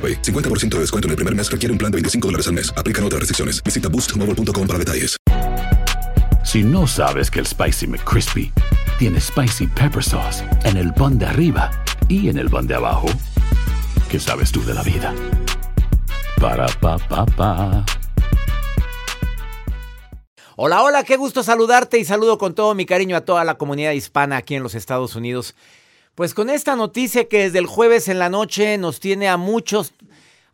AroPay. 50% de descuento en el primer mes requiere un plan de 25 dólares al mes. Aplican otras restricciones. Visita boostmobile.com para detalles. Si no sabes que el Spicy McCrispy tiene Spicy Pepper Sauce en el pan de arriba y en el pan de abajo, ¿qué sabes tú de la vida? Para, pa, pa, pa. Hola, hola, qué gusto saludarte y saludo con todo mi cariño a toda la comunidad hispana aquí en los Estados Unidos. Pues con esta noticia que desde el jueves en la noche nos tiene a muchos,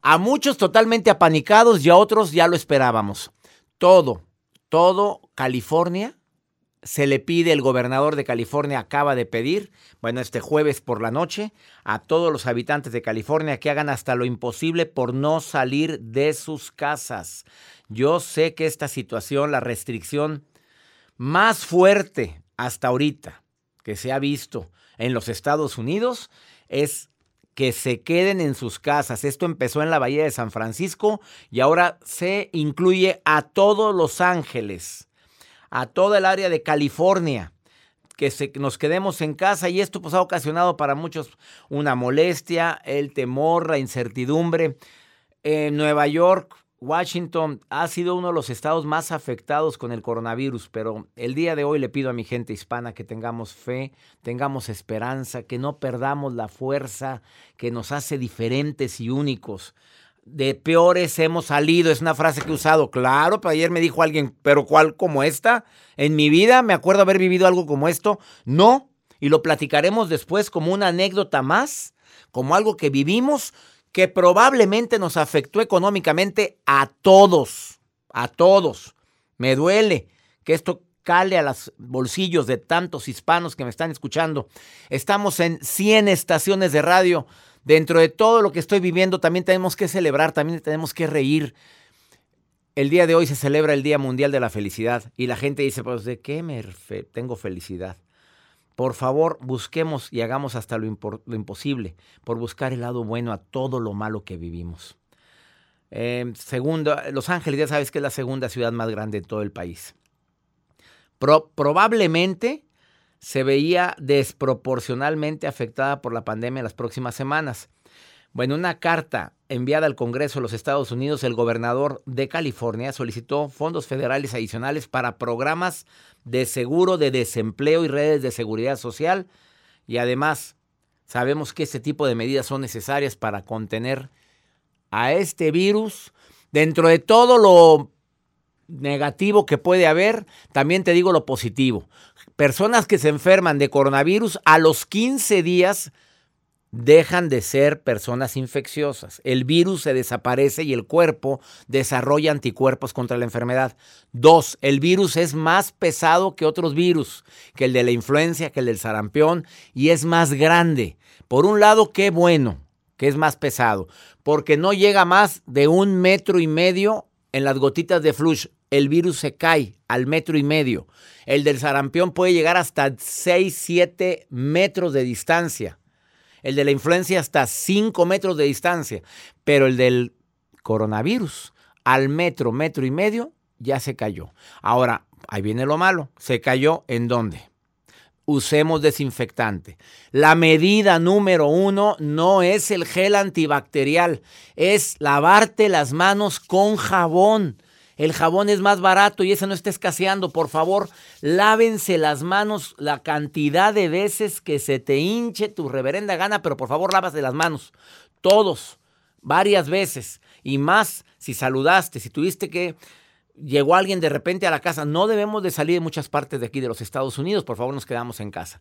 a muchos totalmente apanicados y a otros ya lo esperábamos. Todo, todo California se le pide, el gobernador de California acaba de pedir, bueno, este jueves por la noche, a todos los habitantes de California que hagan hasta lo imposible por no salir de sus casas. Yo sé que esta situación, la restricción más fuerte hasta ahorita que se ha visto en los Estados Unidos es que se queden en sus casas. Esto empezó en la Bahía de San Francisco y ahora se incluye a todos Los Ángeles, a toda el área de California. Que nos quedemos en casa y esto pues, ha ocasionado para muchos una molestia, el temor, la incertidumbre. En Nueva York Washington ha sido uno de los estados más afectados con el coronavirus, pero el día de hoy le pido a mi gente hispana que tengamos fe, tengamos esperanza, que no perdamos la fuerza que nos hace diferentes y únicos. De peores hemos salido, es una frase que he usado, claro, pero ayer me dijo alguien, pero ¿cuál como esta? En mi vida me acuerdo haber vivido algo como esto, no, y lo platicaremos después como una anécdota más, como algo que vivimos que probablemente nos afectó económicamente a todos, a todos. Me duele que esto cale a los bolsillos de tantos hispanos que me están escuchando. Estamos en 100 estaciones de radio. Dentro de todo lo que estoy viviendo, también tenemos que celebrar, también tenemos que reír. El día de hoy se celebra el Día Mundial de la Felicidad y la gente dice, pues, ¿de qué me tengo felicidad? Por favor, busquemos y hagamos hasta lo, imposible por buscar el lado bueno a todo lo malo que vivimos. Eh, segundo, Los Ángeles ya sabes que es la segunda ciudad más grande de todo el país. probablemente se veía desproporcionalmente afectada por la pandemia en las próximas semanas. Bueno, una carta enviada al Congreso de los Estados Unidos, el gobernador de California solicitó fondos federales adicionales para programas de seguro de desempleo y redes de seguridad social. Y además, sabemos que este tipo de medidas son necesarias para contener a este virus. Dentro de todo lo negativo que puede haber, también te digo lo positivo. Personas que se enferman de coronavirus a los 15 días dejan de ser personas infecciosas. El virus se desaparece y el cuerpo desarrolla anticuerpos contra la enfermedad. Dos, el virus es más pesado que otros virus, que el de la influencia, que el del sarampión, y es más grande. Por un lado, qué bueno que es más pesado, porque no llega más de un metro y medio en las gotitas de flush. El virus se cae al metro y medio. El del sarampión puede llegar hasta 6, 7 metros de distancia el de la influencia hasta 5 metros de distancia, pero el del coronavirus al metro, metro y medio, ya se cayó. Ahora, ahí viene lo malo, se cayó en dónde? Usemos desinfectante. La medida número uno no es el gel antibacterial, es lavarte las manos con jabón. El jabón es más barato y ese no está escaseando. Por favor, lávense las manos la cantidad de veces que se te hinche tu reverenda gana, pero por favor, lávase las manos. Todos, varias veces. Y más si saludaste, si tuviste que llegó alguien de repente a la casa. No debemos de salir de muchas partes de aquí de los Estados Unidos. Por favor, nos quedamos en casa.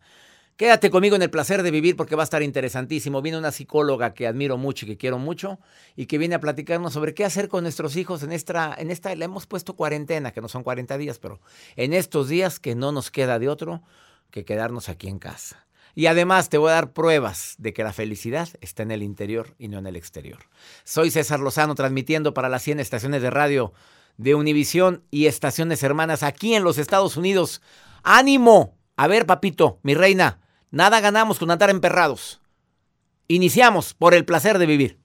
Quédate conmigo en el placer de vivir porque va a estar interesantísimo. Viene una psicóloga que admiro mucho y que quiero mucho y que viene a platicarnos sobre qué hacer con nuestros hijos en esta, en esta, le hemos puesto cuarentena, que no son 40 días, pero en estos días que no nos queda de otro que quedarnos aquí en casa. Y además te voy a dar pruebas de que la felicidad está en el interior y no en el exterior. Soy César Lozano transmitiendo para las 100 estaciones de radio de Univisión y estaciones hermanas aquí en los Estados Unidos. ¡Ánimo! A ver, papito, mi reina, Nada ganamos con andar emperrados. Iniciamos por el placer de vivir.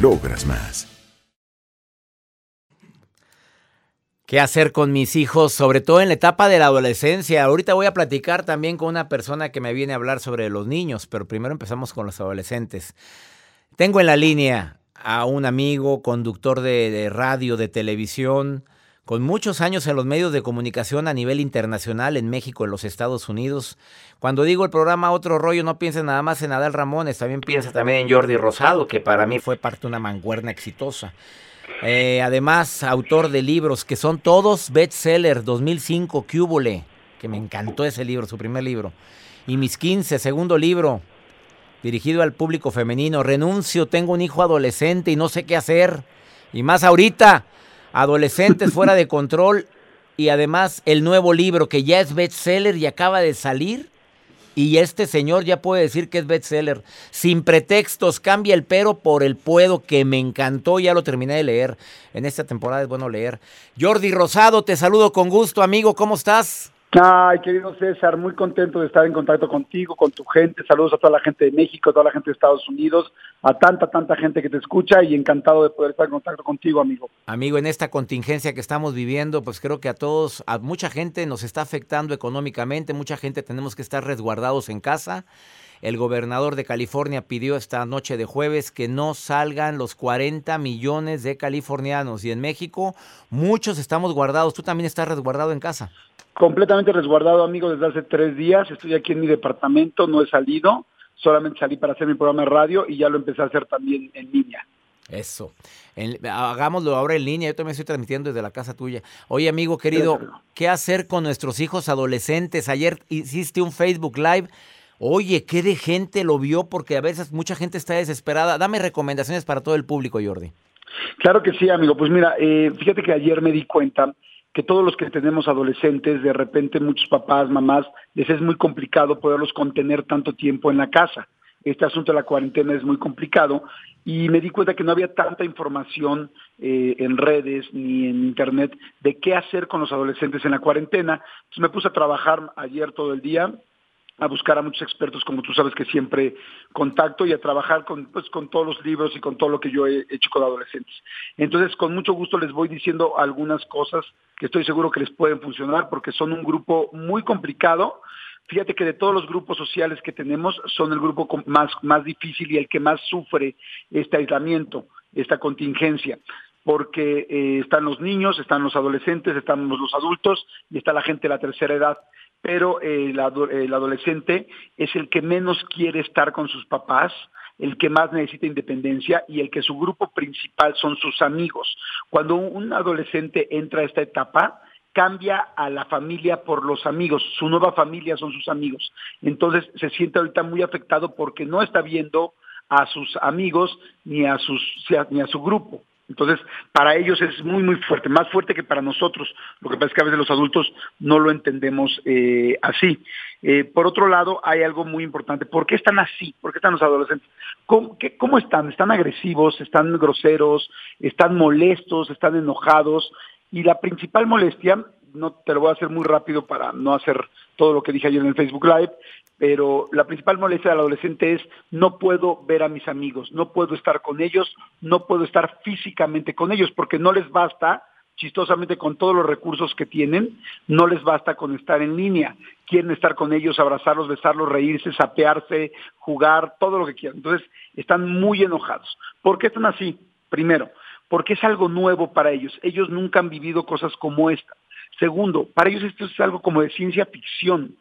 logras más. ¿Qué hacer con mis hijos, sobre todo en la etapa de la adolescencia? Ahorita voy a platicar también con una persona que me viene a hablar sobre los niños, pero primero empezamos con los adolescentes. Tengo en la línea a un amigo, conductor de, de radio, de televisión, con muchos años en los medios de comunicación a nivel internacional en México, en los Estados Unidos. Cuando digo el programa Otro Rollo, no piensen nada más en Adal Ramones, también piensa también en Jordi Rosado, que para mí fue parte de una manguerna exitosa. Eh, además, autor de libros que son todos bestseller, 2005, Cúbole, que me encantó ese libro, su primer libro. Y mis 15, segundo libro, dirigido al público femenino. Renuncio, tengo un hijo adolescente y no sé qué hacer. Y más ahorita, adolescentes fuera de control y además el nuevo libro que ya es bestseller y acaba de salir. Y este señor ya puede decir que es bestseller. Sin pretextos, cambia el pero por el puedo, que me encantó, ya lo terminé de leer. En esta temporada es bueno leer. Jordi Rosado, te saludo con gusto, amigo, ¿cómo estás? Ay, querido César, muy contento de estar en contacto contigo, con tu gente. Saludos a toda la gente de México, a toda la gente de Estados Unidos, a tanta, tanta gente que te escucha y encantado de poder estar en contacto contigo, amigo. Amigo, en esta contingencia que estamos viviendo, pues creo que a todos, a mucha gente nos está afectando económicamente, mucha gente tenemos que estar resguardados en casa. El gobernador de California pidió esta noche de jueves que no salgan los 40 millones de californianos y en México muchos estamos guardados. Tú también estás resguardado en casa. Completamente resguardado, amigo, desde hace tres días. Estoy aquí en mi departamento, no he salido. Solamente salí para hacer mi programa de radio y ya lo empecé a hacer también en línea. Eso. hagámoslo ahora en línea. Yo también estoy transmitiendo desde la casa tuya. Oye, amigo querido, ¿qué hacer con nuestros hijos adolescentes? Ayer hiciste un Facebook Live. Oye, ¿qué de gente lo vio? Porque a veces mucha gente está desesperada. Dame recomendaciones para todo el público, Jordi. Claro que sí, amigo. Pues mira, eh, fíjate que ayer me di cuenta que todos los que tenemos adolescentes, de repente muchos papás, mamás, les es muy complicado poderlos contener tanto tiempo en la casa. Este asunto de la cuarentena es muy complicado y me di cuenta que no había tanta información eh, en redes ni en internet de qué hacer con los adolescentes en la cuarentena. Entonces me puse a trabajar ayer todo el día a buscar a muchos expertos, como tú sabes que siempre contacto, y a trabajar con, pues, con todos los libros y con todo lo que yo he hecho con adolescentes. Entonces, con mucho gusto les voy diciendo algunas cosas que estoy seguro que les pueden funcionar, porque son un grupo muy complicado. Fíjate que de todos los grupos sociales que tenemos, son el grupo más, más difícil y el que más sufre este aislamiento, esta contingencia. porque eh, están los niños, están los adolescentes, están los adultos y está la gente de la tercera edad. Pero eh, el, adolescente es el que menos quiere estar con sus papás, el que más necesita independencia y el que su grupo principal son sus amigos. Cuando un adolescente entra a esta etapa, cambia a la familia por los amigos, su nueva familia son sus amigos. Entonces se siente ahorita muy afectado porque no está viendo a sus amigos ni a, sus, ni a su grupo. Entonces, para ellos es muy, muy fuerte, más fuerte que para nosotros. Lo que pasa es que a veces los adultos no lo entendemos eh, así. Eh, por otro lado, hay algo muy importante. ¿Por qué están así? ¿Por qué están los adolescentes? ¿Cómo, ¿Cómo están? ¿Están agresivos? ¿Están groseros? ¿Están molestos? ¿Están enojados? Y la principal molestia, no te lo voy a hacer muy rápido para no hacer todo lo que dije ayer en el Facebook Live, pero la principal molestia del adolescente es no puedo ver a mis amigos, no puedo estar con ellos, no puedo estar físicamente con ellos, porque no les basta, chistosamente con todos los recursos que tienen, no les basta con estar en línea. Quieren estar con ellos, abrazarlos, besarlos, reírse, sapearse, jugar, todo lo que quieran. Entonces, están muy enojados. ¿Por qué están así? Primero, porque es algo nuevo para ellos. Ellos nunca han vivido cosas como esta. Segundo, para ellos esto es algo como de ciencia ficción.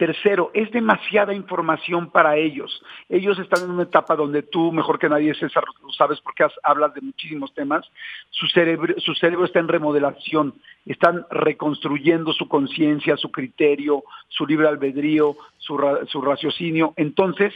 Tercero, es demasiada información para ellos. Ellos están en una etapa donde tú, mejor que nadie, César, lo sabes porque hablas de muchísimos temas, su cerebro, su cerebro está en remodelación, están reconstruyendo su conciencia, su criterio, su libre albedrío, su raciocinio. Entonces,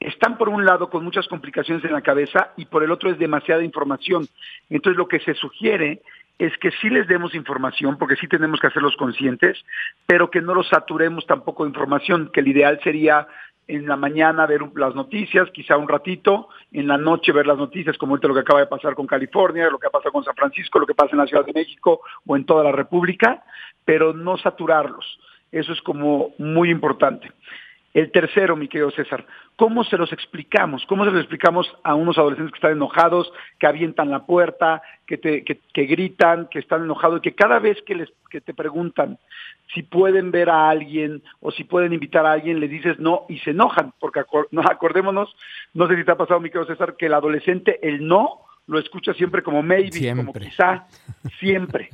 están por un lado con muchas complicaciones en la cabeza y por el otro es demasiada información. Entonces, lo que se sugiere es que sí les demos información, porque sí tenemos que hacerlos conscientes, pero que no los saturemos tampoco de información, que el ideal sería en la mañana ver las noticias, quizá un ratito, en la noche ver las noticias, como ahorita lo que acaba de pasar con California, lo que pasa con San Francisco, lo que pasa en la Ciudad de México o en toda la República, pero no saturarlos. Eso es como muy importante. El tercero, mi querido César, ¿cómo se los explicamos? ¿Cómo se los explicamos a unos adolescentes que están enojados, que avientan la puerta, que, te, que, gritan, que están enojados, que cada vez que, les, que te preguntan si pueden ver a alguien o si pueden invitar a alguien, le dices no y se enojan? Porque no, acordémonos, no sé si te ha pasado, mi querido César, que el adolescente el no lo escucha siempre como maybe, como quizá, siempre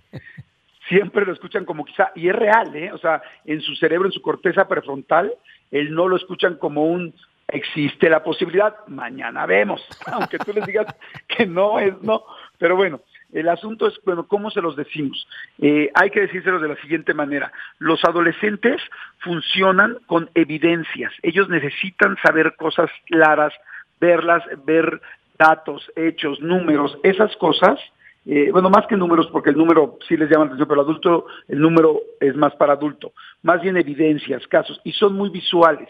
siempre lo escuchan como quizá, y es real, ¿eh? O sea, en su cerebro, en su corteza prefrontal, él no lo escuchan como un existe la posibilidad, mañana vemos, aunque tú les digas que no es no, pero bueno, el asunto es, bueno, ¿cómo se los decimos? Eh, hay que decírselos de la siguiente manera. Los adolescentes funcionan con evidencias. Ellos necesitan saber cosas claras, verlas, ver datos, hechos, números, esas cosas eh, bueno, más que números, porque el número sí les llama atención, pero el adulto, el número es más para adulto, más bien evidencias, casos, y son muy visuales,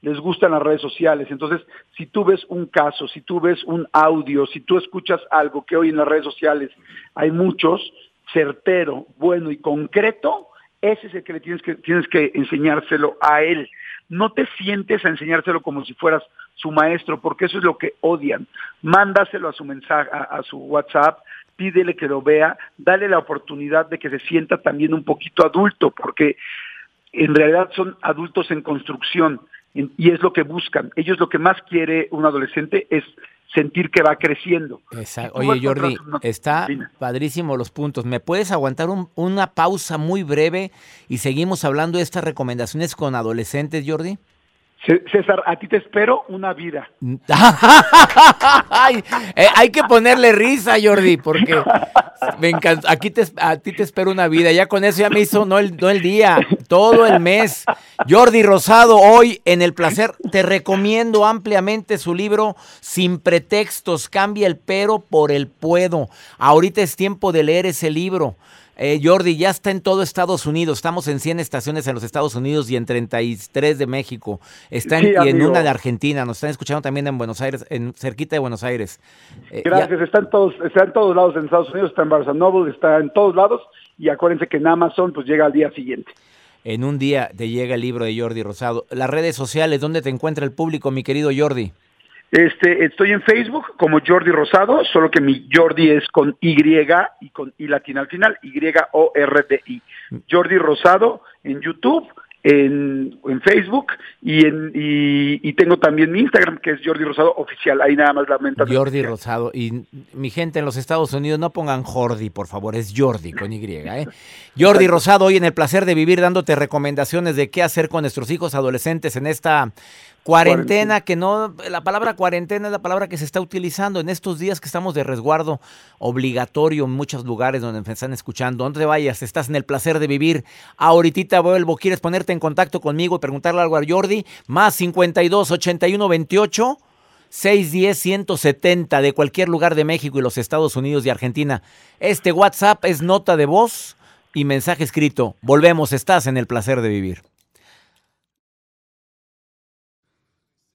les gustan las redes sociales, entonces si tú ves un caso, si tú ves un audio, si tú escuchas algo que hoy en las redes sociales hay muchos, certero, bueno y concreto, ese es el que le tienes que, tienes que enseñárselo a él. No te sientes a enseñárselo como si fueras su maestro, porque eso es lo que odian. Mándaselo a su mensaje, a su WhatsApp, pídele que lo vea, dale la oportunidad de que se sienta también un poquito adulto, porque en realidad son adultos en construcción y es lo que buscan. Ellos lo que más quiere un adolescente es sentir que va creciendo. Exacto. Oye, Jordi, está padrísimo los puntos. ¿Me puedes aguantar una pausa muy breve y seguimos hablando de estas recomendaciones con adolescentes, Jordi? César, a ti te espero una vida. Eh, hay que ponerle risa, Jordi, porque me encanta. Aquí te, a ti te espero una vida. Ya con eso ya me hizo no el, no el día, todo el mes. Jordi Rosado, hoy en El Placer, te recomiendo ampliamente su libro Sin pretextos, cambia el pero por el puedo. Ahorita es tiempo de leer ese libro. Eh, Jordi, ya está en todo Estados Unidos. Estamos en 100 estaciones en los Estados Unidos y en 33 de México. Está en, y en una de Argentina. Nos están escuchando también en Buenos Aires, en cerquita de Buenos Aires. Eh, Gracias. Está en todos, está en todos lados en Estados Unidos. Está en Barcelona, está en todos lados. Y acuérdense que en Amazon pues llega al día siguiente. En un día te llega el libro de Jordi Rosado. Las redes sociales, ¿dónde te encuentra el público, mi querido Jordi? Este, estoy en Facebook como Jordi Rosado, solo que mi Jordi es con Y y con I latina al final, Y-O-R-D-I. Jordi Rosado en YouTube en, en Facebook y, en, y, tengo también mi Instagram que es Jordi Rosado Oficial. Ahí nada más la menta. Jordi Rosado. Y mi gente en los Estados Unidos, no pongan Jordi, por favor, es Jordi con Y. ¿eh? Jordi Rosado, hoy en el placer de vivir dándote recomendaciones de qué hacer con nuestros hijos adolescentes en esta Cuarentena, que no, la palabra cuarentena es la palabra que se está utilizando en estos días que estamos de resguardo obligatorio en muchos lugares donde me están escuchando. ¿Dónde te vayas? Estás en el placer de vivir. Ahorita vuelvo. ¿Quieres ponerte en contacto conmigo y preguntarle algo a Jordi? Más 52 81 28 610 170 de cualquier lugar de México y los Estados Unidos y Argentina. Este WhatsApp es nota de voz y mensaje escrito. Volvemos, estás en el placer de vivir.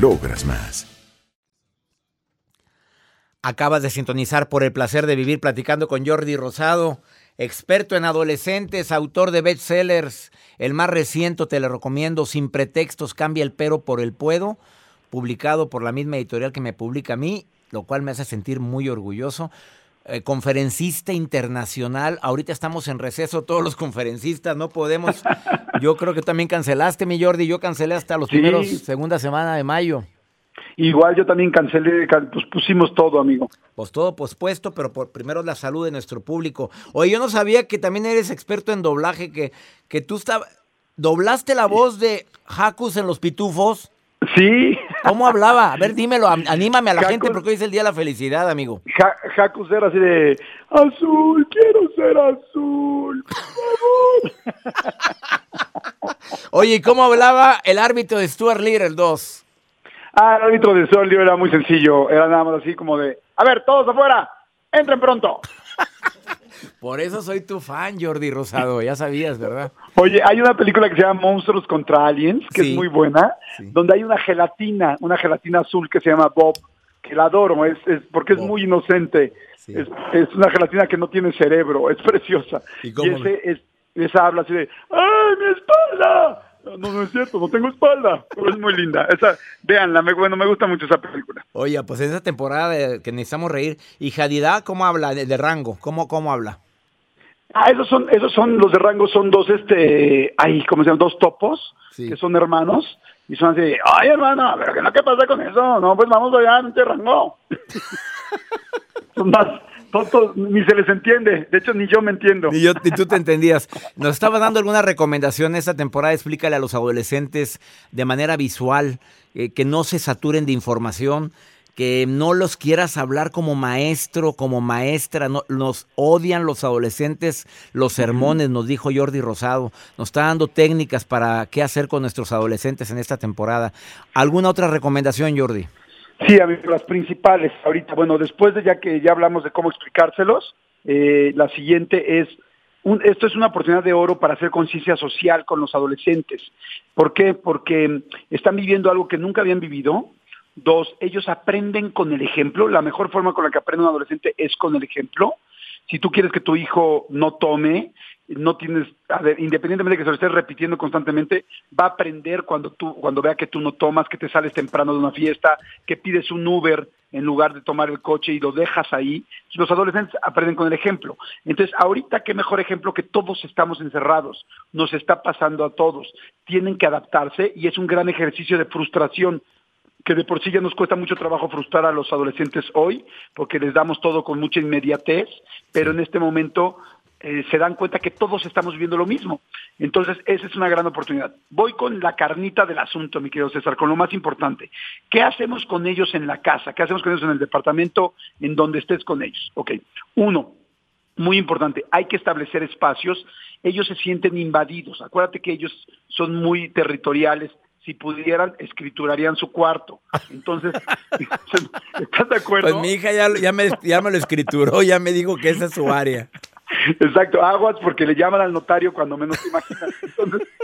logras más. Acabas de sintonizar por el placer de vivir platicando con Jordi Rosado, experto en adolescentes, autor de bestsellers. El más reciente te lo recomiendo, Sin pretextos, cambia el pero por el puedo, publicado por la misma editorial que me publica a mí, lo cual me hace sentir muy orgulloso. Eh, conferencista internacional. Ahorita estamos en receso todos los conferencistas, no podemos. Yo creo que también cancelaste, mi Jordi. Yo cancelé hasta los primeros segunda semana de mayo. Igual yo también cancelé, pues pusimos todo, amigo. Pues todo pospuesto, pero por primero la salud de nuestro público. Oye, yo no sabía que también eres experto en doblaje, que, que tú estabas, doblaste la voz de Jacus en Los Pitufos. Sí. ¿Cómo hablaba? A ver, dímelo, anímame a la gente porque hoy es el día de la felicidad, amigo. Ja, era así de, azul, quiero ser azul, por favor. Oye, ¿y cómo hablaba el árbitro de Stuart Little, el 2? Ah, el árbitro de Stuart Little era muy sencillo, era nada más así como de, a ver, todos afuera, entren pronto. Por eso soy tu fan, Jordi Rosado, ya sabías, ¿verdad? Oye, hay una película que se llama Monstruos contra Aliens, que es muy buena, donde hay una gelatina, una gelatina azul que se llama Bob, que la adoro, es, porque es muy inocente. Es, una gelatina que no tiene cerebro, es preciosa. Y, ese, es, esa habla así de, ¡ay, mi espalda! No, no es cierto, no tengo espalda, pero es muy linda. Esa, véanla, me, bueno, me gusta mucho esa película. Oye, pues en esa temporada que necesitamos reír, ¿y Jadidá cómo habla de, rango? ¿Cómo, ¿Cómo habla? Ah, esos son, esos son, los de rango son dos, este, ahí, ¿cómo se llaman? Dos topos, que son hermanos, y son así, ay hermano, pero que no, ¿qué pasa con eso? No, pues vamos allá, no te rango. son más, ni se les entiende. De hecho, ni yo me entiendo. Ni, yo, ni tú te entendías. Nos estaba dando alguna recomendación esta temporada. Explícale a los adolescentes de manera visual eh, que no se saturen de información, que no los quieras hablar como maestro, como maestra. No, nos odian los adolescentes los sermones, nos dijo Jordi Rosado. Nos está dando técnicas para qué hacer con nuestros adolescentes en esta temporada. ¿Alguna otra recomendación, Jordi? Sí, amigo, las principales. Ahorita, bueno, después de ya que ya hablamos de cómo explicárselos, eh, la siguiente es, un, esto es una oportunidad de oro para hacer conciencia social con los adolescentes. ¿Por qué? Porque están viviendo algo que nunca habían vivido. Dos, ellos aprenden con el ejemplo. La mejor forma con la que aprende un adolescente es con el ejemplo. Si tú quieres que tu hijo no tome, no tienes, a ver, independientemente de que se lo estés repitiendo constantemente, va a aprender cuando tú, cuando vea que tú no tomas, que te sales temprano de una fiesta, que pides un Uber en lugar de tomar el coche y lo dejas ahí. Los adolescentes aprenden con el ejemplo. Entonces, ahorita qué mejor ejemplo que todos estamos encerrados, nos está pasando a todos. Tienen que adaptarse y es un gran ejercicio de frustración que de por sí ya nos cuesta mucho trabajo frustrar a los adolescentes hoy, porque les damos todo con mucha inmediatez, pero en este momento eh, se dan cuenta que todos estamos viviendo lo mismo. Entonces, esa es una gran oportunidad. Voy con la carnita del asunto, mi querido César, con lo más importante. ¿Qué hacemos con ellos en la casa? ¿Qué hacemos con ellos en el departamento en donde estés con ellos? Ok, uno, muy importante, hay que establecer espacios. Ellos se sienten invadidos. Acuérdate que ellos son muy territoriales, si pudieran, escriturarían su cuarto. Entonces, ¿estás de acuerdo? Pues mi hija ya, ya, me, ya me lo escrituró, ya me dijo que esa es su área. Exacto, aguas porque le llaman al notario cuando menos te imaginas. Entonces...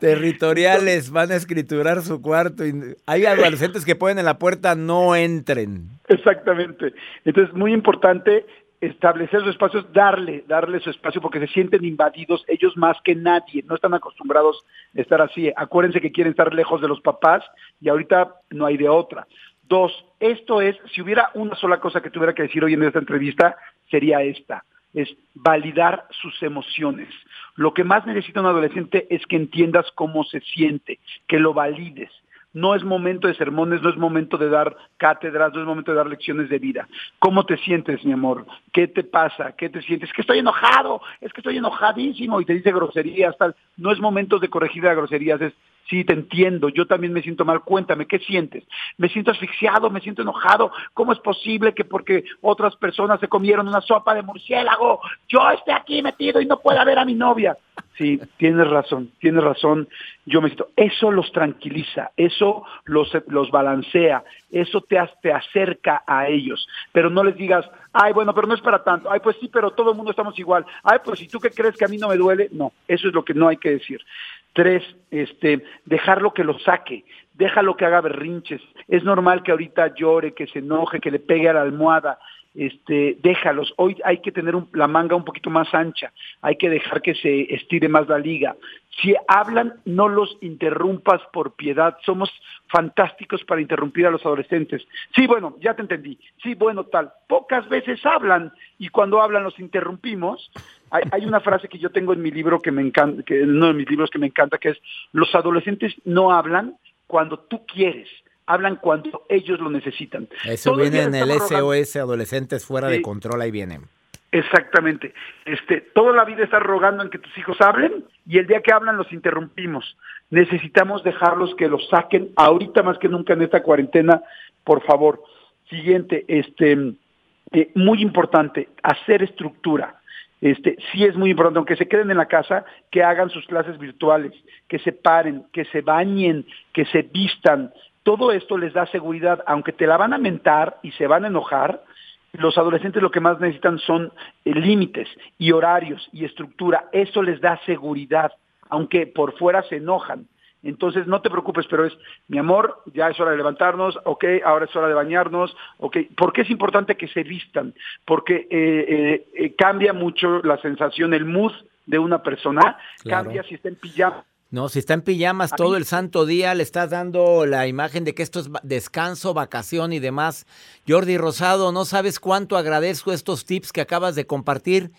Territoriales van a escriturar su cuarto. Y hay adolescentes que pueden en la puerta, no entren. Exactamente. Entonces, muy importante establecer sus espacios, darle, darle su espacio porque se sienten invadidos ellos más que nadie, no están acostumbrados a estar así. Acuérdense que quieren estar lejos de los papás y ahorita no hay de otra. Dos, esto es, si hubiera una sola cosa que tuviera que decir hoy en esta entrevista, sería esta, es validar sus emociones. Lo que más necesita un adolescente es que entiendas cómo se siente, que lo valides. No es momento de sermones, no es momento de dar cátedras, no es momento de dar lecciones de vida. ¿Cómo te sientes, mi amor? ¿Qué te pasa? ¿Qué te sientes? Es que estoy enojado, es que estoy enojadísimo y te dice groserías, tal. No es momento de corregir las groserías, es Sí, te entiendo, yo también me siento mal. Cuéntame, ¿qué sientes? Me siento asfixiado, me siento enojado. ¿Cómo es posible que porque otras personas se comieron una sopa de murciélago, yo esté aquí metido y no pueda ver a mi novia? Sí, tienes razón, tienes razón. Yo me siento, eso los tranquiliza, eso los, los balancea, eso te, te acerca a ellos. Pero no les digas, ay, bueno, pero no es para tanto. Ay, pues sí, pero todo el mundo estamos igual. Ay, pues si tú qué crees que a mí no me duele, no, eso es lo que no hay que decir. Tres, este, dejarlo que lo saque, déjalo que haga berrinches. Es normal que ahorita llore, que se enoje, que le pegue a la almohada. Este, déjalos. Hoy hay que tener la manga un poquito más ancha, hay que dejar que se estire más la liga. Si hablan, no los interrumpas por piedad. Somos fantásticos para interrumpir a los adolescentes. Sí, bueno, ya te entendí. Sí, bueno, tal. Pocas veces hablan y cuando hablan los interrumpimos hay, una frase que yo tengo en mi libro que me encanta, que uno de mis libros que me encanta, que es los adolescentes no hablan cuando tú quieres, hablan cuando ellos lo necesitan. Eso viene en el SOS Adolescentes fuera de control, ahí vienen. Exactamente. Este, toda la vida estás rogando en que tus hijos hablen y el día que hablan los interrumpimos. Necesitamos dejarlos que los saquen ahorita más que nunca en esta cuarentena, por favor. Siguiente, este, eh, muy importante, hacer estructura este, sí es muy importante, aunque se queden en la casa, que hagan sus clases virtuales, que se paren, que se bañen, que se vistan. Todo esto les da seguridad, aunque te la van a mentar y se van a enojar, los adolescentes lo que más necesitan son eh, límites y horarios y estructura. Eso les da seguridad, aunque por fuera se enojan. Entonces, no te preocupes, pero es, mi amor, ya es hora de levantarnos, ok, ahora es hora de bañarnos, ok. ¿Por qué es importante que se vistan? Porque eh, eh, cambia mucho la sensación, el mood de una persona, cambia si está en pijama. No, si está en pijamas todo el santo día, le estás dando la imagen de que esto es descanso, vacación y demás. Jordi Rosado, no sabes cuánto agradezco estos tips que acabas de compartir.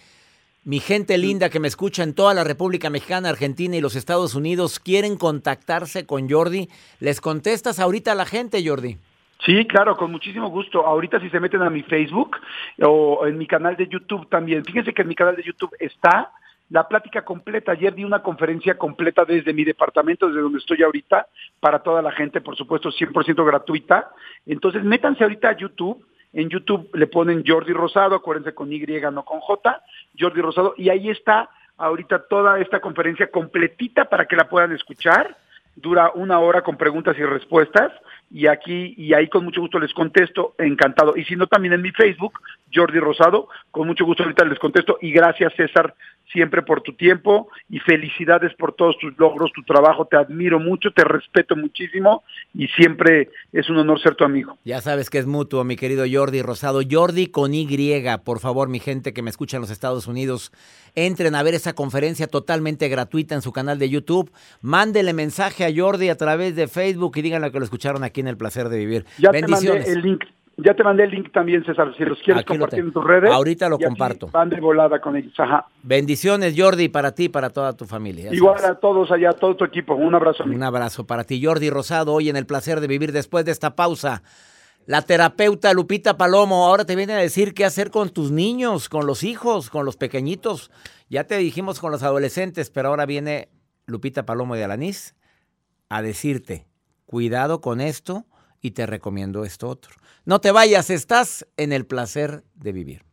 Mi gente linda que me escucha en toda la República Mexicana, Argentina y los Estados Unidos quieren contactarse con Jordi. ¿Les contestas ahorita a la gente, Jordi? Sí, claro, con muchísimo gusto. Ahorita si se meten a mi Facebook o en mi canal de YouTube también. Fíjense que en mi canal de YouTube está la plática completa. Ayer di una conferencia completa desde mi departamento, desde donde estoy ahorita, para toda la gente, por supuesto, 100% gratuita. Entonces, métanse ahorita a YouTube en YouTube le ponen Jordi Rosado, acuérdense con Y, no con J, Jordi Rosado, y ahí está ahorita toda esta conferencia completita para que la puedan escuchar. Dura una hora con preguntas y respuestas y aquí y ahí con mucho gusto les contesto, encantado. Y si no, también en mi Facebook, Jordi Rosado. Con mucho gusto ahorita les contesto y gracias César siempre por tu tiempo y felicidades por todos tus logros, tu trabajo. Te admiro mucho, te respeto muchísimo y siempre es un honor ser tu amigo. Ya sabes que es mutuo, mi querido Jordi Rosado. Jordi con Y, por favor, mi gente que me escucha en los Estados Unidos, entren a ver esa conferencia totalmente gratuita en su canal de YouTube. Mándele mensaje a Jordi a través de Facebook y díganle que lo escucharon aquí El Placer de Vivir. Ya Bendiciones. el link. Ya te mandé el link también, César, si los quieres compartir en tus redes. Ahorita lo comparto. Van de volada con ellos. Ajá. Bendiciones, Jordi, para ti y para toda tu familia. Igual a todos allá, a todo tu equipo. Un abrazo. Un abrazo para ti, Jordi Rosado, hoy en el placer de vivir después de esta pausa. La terapeuta Lupita Palomo ahora te viene a decir qué hacer con tus niños, con los hijos, con los pequeñitos. Ya te dijimos con los adolescentes, pero ahora viene Lupita Palomo de Alanís a decirte, cuidado con esto y te recomiendo esto otro. No te vayas, estás en el placer de vivir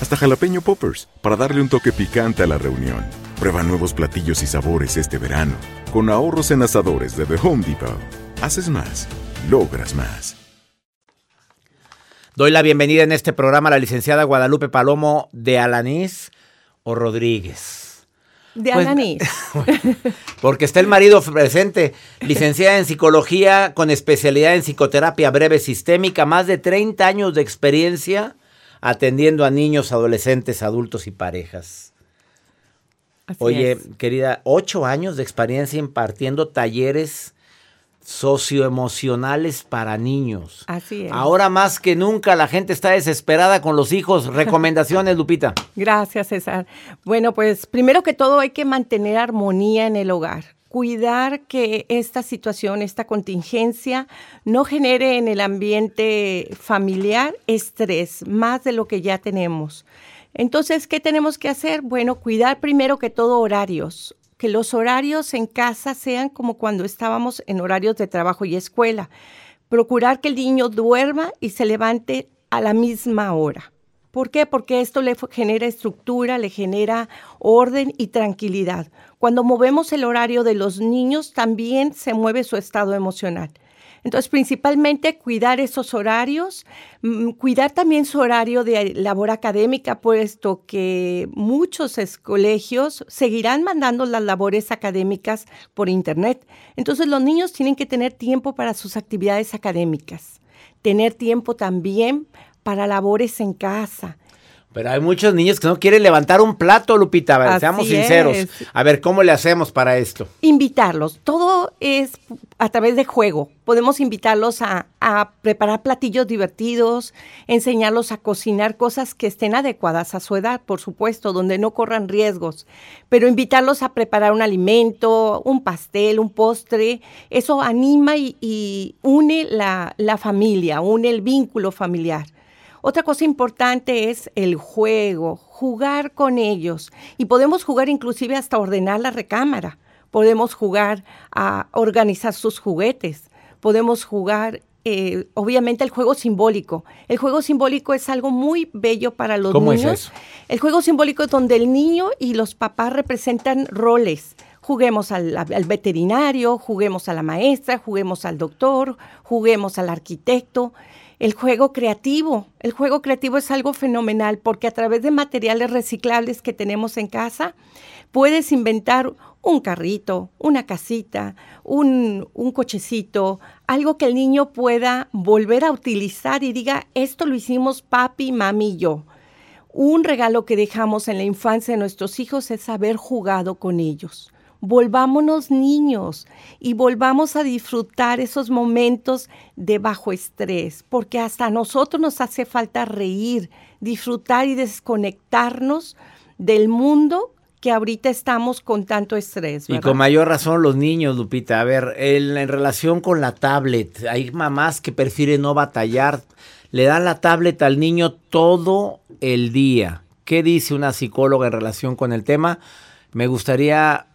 hasta jalapeño poppers, para darle un toque picante a la reunión. Prueba nuevos platillos y sabores este verano, con ahorros en asadores de The Home Depot. Haces más logras más. Doy la bienvenida en este programa a la licenciada Guadalupe Palomo de Alanís o Rodríguez. De pues, Alanís. porque está el marido presente, licenciada en psicología con especialidad en psicoterapia breve sistémica, más de 30 años de experiencia atendiendo a niños, adolescentes, adultos y parejas. Oye, querida, ocho años de experiencia impartiendo talleres socioemocionales para niños. Así es. Ahora más que nunca la gente está desesperada con los hijos. Recomendaciones, Lupita. Gracias, César. Bueno, pues primero que todo hay que mantener armonía en el hogar. Cuidar que esta situación, esta contingencia, no genere en el ambiente familiar estrés, más de lo que ya tenemos. Entonces, ¿qué tenemos que hacer? Bueno, cuidar primero que todo horarios que los horarios en casa sean como cuando estábamos en horarios de trabajo y escuela. Procurar que el niño duerma y se levante a la misma hora. ¿Por qué? Porque esto le genera estructura, le genera orden y tranquilidad. Cuando movemos el horario de los niños, también se mueve su estado emocional. Entonces, principalmente cuidar esos horarios, mm, cuidar también su horario de labor académica, puesto que muchos colegios seguirán mandando las labores académicas por Internet. Entonces, los niños tienen que tener tiempo para sus actividades académicas, tener tiempo también para labores en casa. Pero hay muchos niños que no quieren levantar un plato, Lupita, seamos sinceros. A ver, ¿cómo le hacemos para esto? Invitarlos. Todo es a través de juego. Podemos invitarlos a, a, preparar platillos divertidos, enseñarlos a cocinar cosas que estén adecuadas a su edad, por supuesto, donde no corran riesgos. Pero invitarlos a preparar un alimento, un pastel, un postre, eso anima y, y une la, la familia, une el vínculo familiar. Otra cosa importante es el juego, jugar con ellos. Y podemos jugar inclusive hasta ordenar la recámara. Podemos jugar a organizar sus juguetes. Podemos jugar eh, obviamente el juego simbólico. El juego simbólico es algo muy bello para los ¿Cómo niños. Es eso? El juego simbólico es donde el niño y los papás representan roles Juguemos al, al, veterinario, juguemos a la maestra, juguemos al doctor, juguemos al arquitecto. El juego creativo, el juego creativo es algo fenomenal porque a través de materiales reciclables que tenemos en casa, puedes inventar un carrito, una casita, un, un, cochecito, algo que el niño pueda volver a utilizar y diga, esto lo hicimos papi, mami y yo. Un regalo que dejamos en la infancia de nuestros hijos es haber jugado con ellos volvámonos niños y volvamos a disfrutar esos momentos de bajo estrés, porque hasta a nosotros nos hace falta reír, disfrutar y desconectarnos del mundo que ahorita estamos con tanto estrés. Y con mayor razón los niños, Lupita. A ver, en, en relación con la tablet, hay mamás que prefieren no batallar, le dan la tablet al niño todo el día. ¿Qué dice una psicóloga en relación con el tema? Me gustaría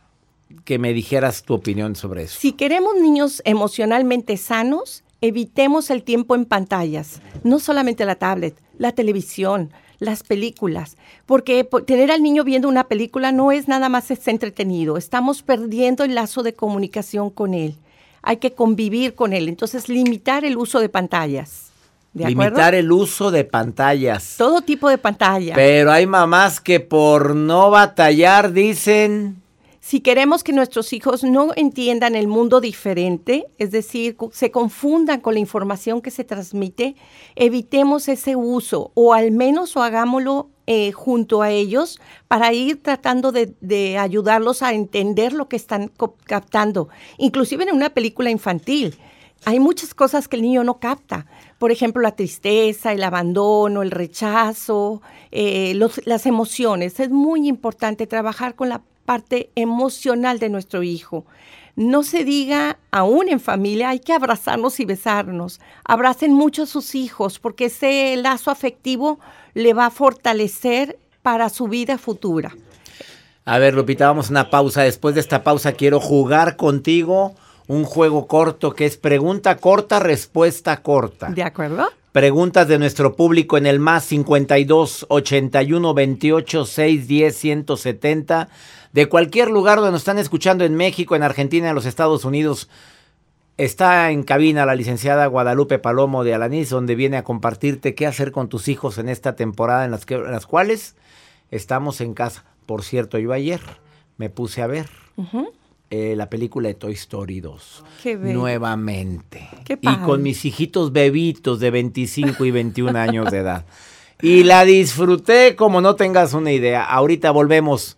que me dijeras tu opinión sobre eso. Si queremos niños emocionalmente sanos, evitemos el tiempo en pantallas, no solamente la tablet, la televisión, las películas, porque tener al niño viendo una película no es nada más es entretenido, estamos perdiendo el lazo de comunicación con él. Hay que convivir con él, entonces limitar el uso de pantallas. ¿De Limitar el uso de pantallas. Todo tipo de pantallas. Pero hay mamás que por no batallar dicen si queremos que nuestros hijos no entiendan el mundo diferente, es decir, se confundan con la información que se transmite, evitemos ese uso o al menos o hagámoslo eh, junto a ellos para ir tratando de, ayudarlos a entender lo que están captando, inclusive en una película infantil. Hay muchas cosas que el niño no capta. Por ejemplo, la tristeza, el abandono, el rechazo, eh, las emociones. Es muy importante trabajar con la parte emocional de nuestro hijo. No se diga, aún en familia, hay que abrazarnos y besarnos. Abracen mucho a sus hijos porque ese lazo afectivo le va a fortalecer para su vida futura. A ver, Lupita, vamos a una pausa. Después de esta pausa quiero jugar contigo un juego corto que es pregunta corta, respuesta corta. ¿De acuerdo? Preguntas de nuestro público en el más 52 81 28 6 10 170 de cualquier lugar donde nos están escuchando en México, en Argentina, en los Estados Unidos. Está en cabina la licenciada Guadalupe Palomo de Alanís, donde viene a compartirte qué hacer con tus hijos en esta temporada en las, que, en las cuales estamos en casa. Por cierto, yo ayer me puse a ver eh, la película de Toy Story 2. Qué nuevamente. y con mis hijitos bebitos de 25 y 21 años de edad. Y la disfruté como no tengas una idea. Ahorita volvemos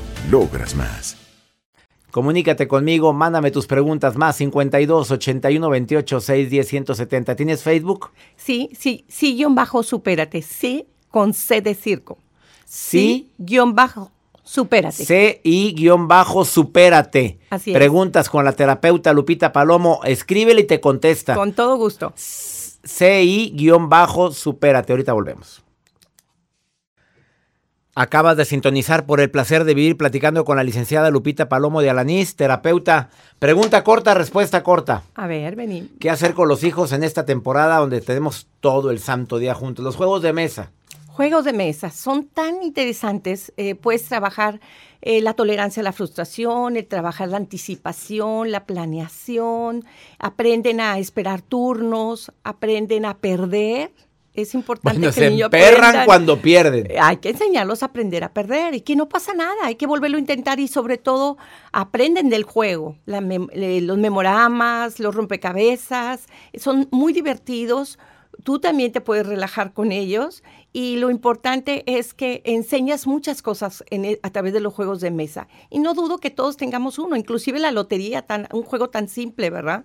logras más. Comunícate conmigo, mándame tus preguntas más 52 81 28 6 10 170. ¿Tienes Facebook? Sí, sí, sí, guion bajo, supérate. Sí, con C de circo. Sí, guion bajo, supérate. C y guion bajo, supérate. Así es. Preguntas con la terapeuta Lupita Palomo, escríbele y te contesta. Con todo gusto. C y guion bajo, supérate. Ahorita volvemos. Acabas de sintonizar por el placer de vivir platicando con la licenciada Lupita Palomo de Alanís, terapeuta. Pregunta corta, respuesta corta. A ver, vení. ¿Qué hacer con los hijos en esta temporada donde tenemos todo el santo día juntos? Los juegos de mesa. Juegos de mesa son tan interesantes. Eh, puedes trabajar eh, la tolerancia a la frustración, el trabajar la anticipación, la planeación. Aprenden a esperar turnos, aprenden a perder es importante bueno, que se el niño aprenda- cuando pierden. Hay que enseñarlos a aprender a perder y que no pasa nada, hay que volverlo a intentar y sobre todo aprenden del juego. Mem- los memoramas, los rompecabezas, son muy divertidos. Tú también te puedes relajar con ellos y lo importante es que enseñas muchas cosas en e- a través de los juegos de mesa. Y no dudo que todos tengamos uno, inclusive la lotería, tan, un juego tan simple, ¿verdad?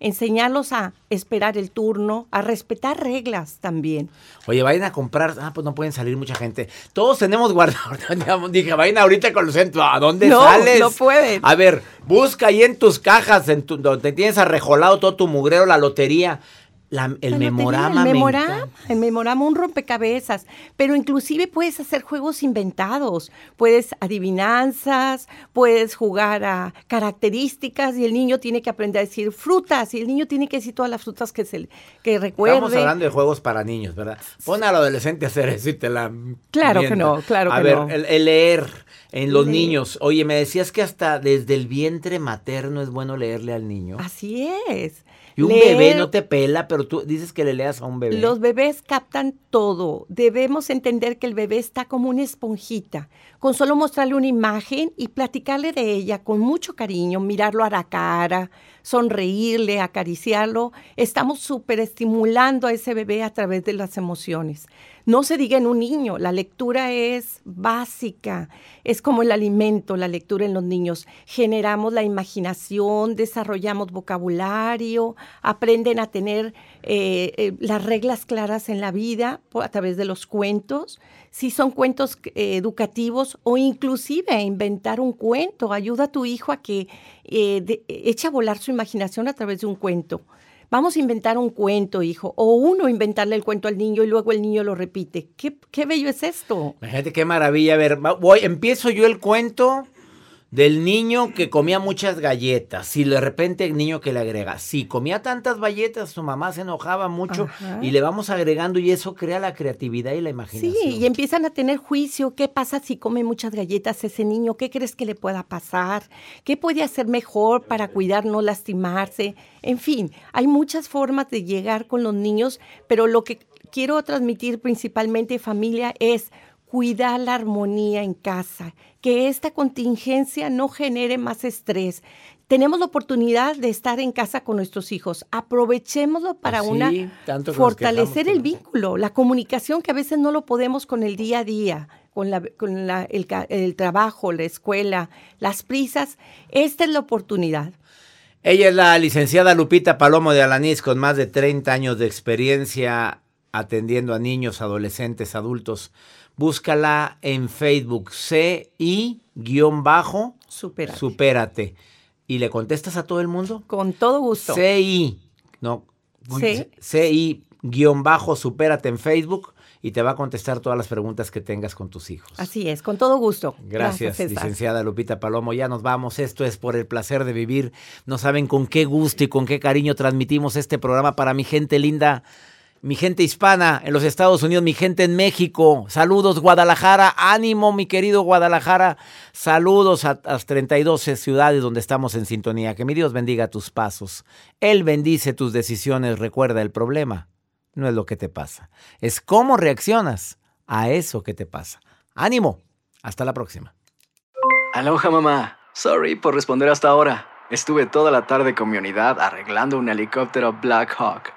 Enseñarlos a esperar el turno, a respetar reglas también. Oye, vayan a comprar. Ah, pues no pueden salir mucha gente. Todos tenemos guardado. Dije, vayan ahorita con los centros. ¿A dónde No, sales? no pueden. A ver, busca ahí en tus cajas, en tu- donde tienes arrejolado todo tu mugrero, la lotería. La- el memorama. El me memorama, encanta. el memorama, un rompecabezas. Pero inclusive puedes hacer juegos inventados. Puedes adivinanzas, puedes jugar a características y el niño tiene que aprender a decir frutas y el niño tiene que decir todas las frutas que, se, que recuerde. Estamos hablando de juegos para niños, ¿verdad? Pon al adolescente a hacer eso y te la. Claro que no, claro a que ver, no. El, el leer en los niños. Oye, me decías que hasta desde el vientre materno es bueno leerle al niño. Así es. Y un Leer- bebé no te pela, pero tú dices que le leas a un bebé. Los bebés captan todo. Debemos entender que el bebé está como una esponjita. Con solo mostrarle una imagen y platicarle de ella con mucho cariño, mirarlo a la cara, sonreírle, acariciarlo, estamos súper estimulando a ese bebé a través de las emociones. No se diga en un niño, la lectura es básica, es como el alimento, la lectura en los niños. Generamos la imaginación, desarrollamos vocabulario, aprenden a tener eh, eh, las reglas claras en la vida a través de los cuentos. Si son cuentos eh, educativos o inclusive inventar un cuento, ayuda a tu hijo a que eche a volar su imaginación a través de un cuento. Vamos a inventar un cuento, hijo, o uno inventarle el cuento al niño y luego el niño lo repite. ¿Qué, qué bello es esto? Imagínate qué maravilla. A ver, voy, empiezo yo el cuento del niño que comía muchas galletas. Y de repente el niño que le agrega, si comía tantas galletas, su mamá se enojaba mucho. Ajá. Y le vamos agregando y eso crea la creatividad y la imaginación. Sí, y empiezan a tener juicio. ¿Qué pasa si come muchas galletas ese niño? ¿Qué crees que le pueda pasar? ¿Qué puede hacer mejor para cuidar, no lastimarse? En fin, hay muchas formas de llegar con los niños, pero lo que quiero transmitir principalmente familia es cuidar la armonía en casa, que esta contingencia no genere más estrés. Tenemos la oportunidad de estar en casa con nuestros hijos. Aprovechémoslo para una fortalecer el vínculo, la comunicación que a veces no lo podemos con el día a día, con, la, con la- el, el trabajo, la escuela, las prisas. Esta es la oportunidad. Ella es la licenciada Lupita Palomo de Alanís, con más de 30 años de experiencia atendiendo a niños, adolescentes, adultos. Búscala en Facebook, CI-bajo, Supérate. supérate. ¿Y le contestas a todo el mundo? Con todo gusto. CI, no, Sí. CI-bajo, supérate en Facebook y te va a contestar todas las preguntas que tengas con tus hijos. Así es, con todo gusto. Gracias, César. licenciada Lupita Palomo. Ya nos vamos. Esto es por el placer de vivir. No saben con qué gusto y con qué cariño transmitimos este programa para mi gente linda, mi gente hispana en los Estados Unidos, mi gente en México. Saludos, Guadalajara. Ánimo, mi querido Guadalajara. Saludos a las 32 ciudades donde estamos en sintonía. Que mi Dios bendiga tus pasos. Él bendice tus decisiones. Recuerda, el problema no es lo que te pasa, es cómo reaccionas a eso que te pasa. Ánimo. Hasta la próxima. Aloha mamá. Sorry por responder hasta ahora. Estuve toda la tarde con mi unidad arreglando un helicóptero Black Hawk.